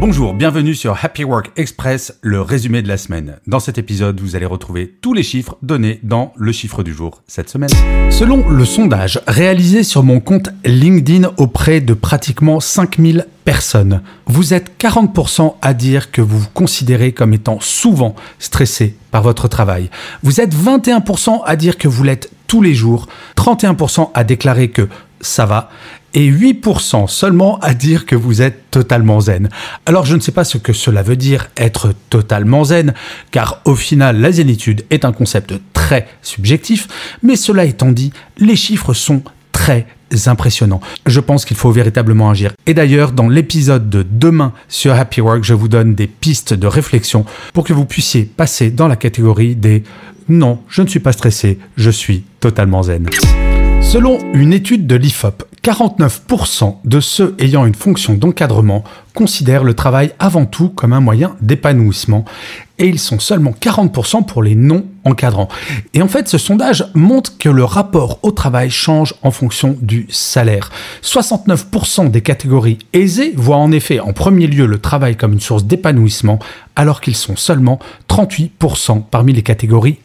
Bonjour, bienvenue sur Happy Work Express, le résumé de la semaine. Dans cet épisode, vous allez retrouver tous les chiffres donnés dans le chiffre du jour cette semaine. Selon le sondage réalisé sur mon compte LinkedIn auprès de pratiquement 5000 personnes, vous êtes 40% à dire que vous vous considérez comme étant souvent stressé par votre travail. Vous êtes 21% à dire que vous l'êtes tous les jours, 31% à déclarer que ça va, et 8% seulement à dire que vous êtes totalement zen. Alors je ne sais pas ce que cela veut dire être totalement zen, car au final la zénitude est un concept très subjectif, mais cela étant dit, les chiffres sont très impressionnants. Je pense qu'il faut véritablement agir. Et d'ailleurs, dans l'épisode de demain sur Happy Work, je vous donne des pistes de réflexion pour que vous puissiez passer dans la catégorie des non, je ne suis pas stressé, je suis totalement zen. Selon une étude de l'IFOP, 49% de ceux ayant une fonction d'encadrement considèrent le travail avant tout comme un moyen d'épanouissement et ils sont seulement 40% pour les non-encadrants. Et en fait, ce sondage montre que le rapport au travail change en fonction du salaire. 69% des catégories aisées voient en effet en premier lieu le travail comme une source d'épanouissement alors qu'ils sont seulement 38% parmi les catégories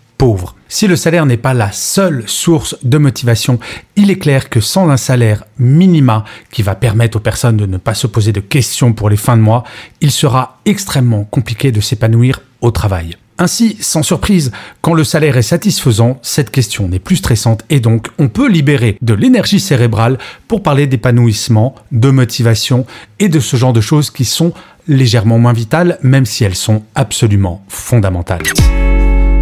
Si le salaire n'est pas la seule source de motivation, il est clair que sans un salaire minima qui va permettre aux personnes de ne pas se poser de questions pour les fins de mois, il sera extrêmement compliqué de s'épanouir au travail. Ainsi, sans surprise, quand le salaire est satisfaisant, cette question n'est plus stressante et donc on peut libérer de l'énergie cérébrale pour parler d'épanouissement, de motivation et de ce genre de choses qui sont légèrement moins vitales, même si elles sont absolument fondamentales.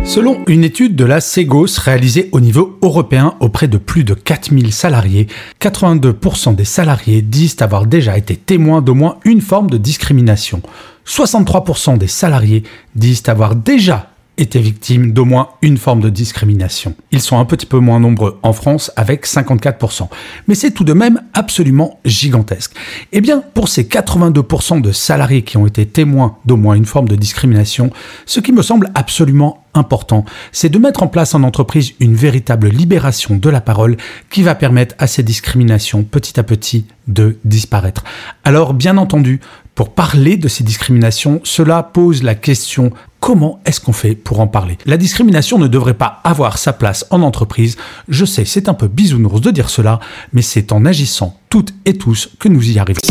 Selon une étude de la Segos réalisée au niveau européen auprès de plus de 4000 salariés, 82% des salariés disent avoir déjà été témoins d'au moins une forme de discrimination. 63% des salariés disent avoir déjà été victimes d'au moins une forme de discrimination. Ils sont un petit peu moins nombreux en France avec 54%. Mais c'est tout de même absolument gigantesque. Eh bien, pour ces 82% de salariés qui ont été témoins d'au moins une forme de discrimination, ce qui me semble absolument important, c'est de mettre en place en entreprise une véritable libération de la parole qui va permettre à ces discriminations petit à petit de disparaître. Alors, bien entendu, pour parler de ces discriminations, cela pose la question comment est-ce qu'on fait pour en parler? La discrimination ne devrait pas avoir sa place en entreprise. Je sais, c'est un peu bisounours de dire cela, mais c'est en agissant toutes et tous que nous y arrivons.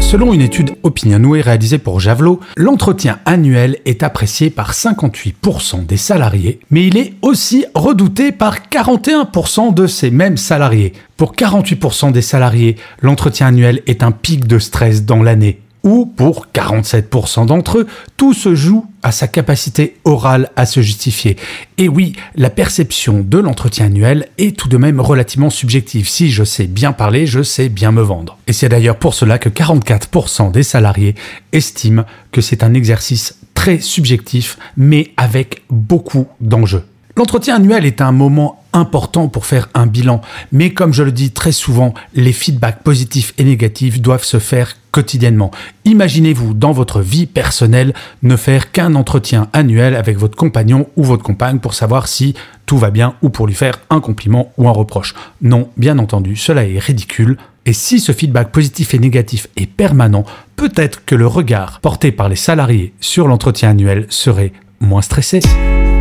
Selon une étude Opinionway réalisée pour Javelot, l'entretien annuel est apprécié par 58% des salariés, mais il est aussi redouté par 41% de ces mêmes salariés. Pour 48% des salariés, l'entretien annuel est un pic de stress dans l'année ou pour 47% d'entre eux, tout se joue à sa capacité orale à se justifier. Et oui, la perception de l'entretien annuel est tout de même relativement subjective. Si je sais bien parler, je sais bien me vendre. Et c'est d'ailleurs pour cela que 44% des salariés estiment que c'est un exercice très subjectif, mais avec beaucoup d'enjeux. L'entretien annuel est un moment important pour faire un bilan, mais comme je le dis très souvent, les feedbacks positifs et négatifs doivent se faire quotidiennement. Imaginez-vous dans votre vie personnelle ne faire qu'un entretien annuel avec votre compagnon ou votre compagne pour savoir si tout va bien ou pour lui faire un compliment ou un reproche. Non, bien entendu, cela est ridicule. Et si ce feedback positif et négatif est permanent, peut-être que le regard porté par les salariés sur l'entretien annuel serait moins stressé.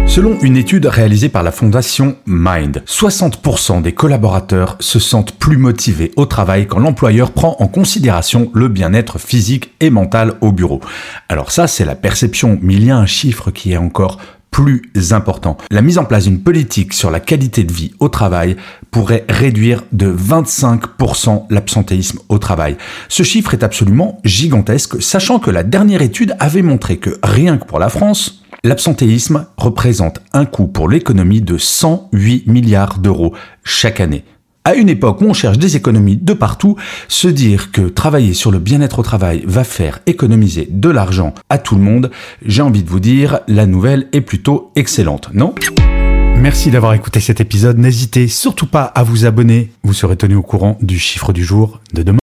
Selon une étude réalisée par la fondation Mind, 60% des collaborateurs se sentent plus motivés au travail quand l'employeur prend en considération le bien-être physique et mental au bureau. Alors ça, c'est la perception, mais il y a un chiffre qui est encore plus important. La mise en place d'une politique sur la qualité de vie au travail pourrait réduire de 25% l'absentéisme au travail. Ce chiffre est absolument gigantesque, sachant que la dernière étude avait montré que rien que pour la France, L'absentéisme représente un coût pour l'économie de 108 milliards d'euros chaque année. À une époque où on cherche des économies de partout, se dire que travailler sur le bien-être au travail va faire économiser de l'argent à tout le monde, j'ai envie de vous dire, la nouvelle est plutôt excellente, non? Merci d'avoir écouté cet épisode. N'hésitez surtout pas à vous abonner. Vous serez tenu au courant du chiffre du jour de demain.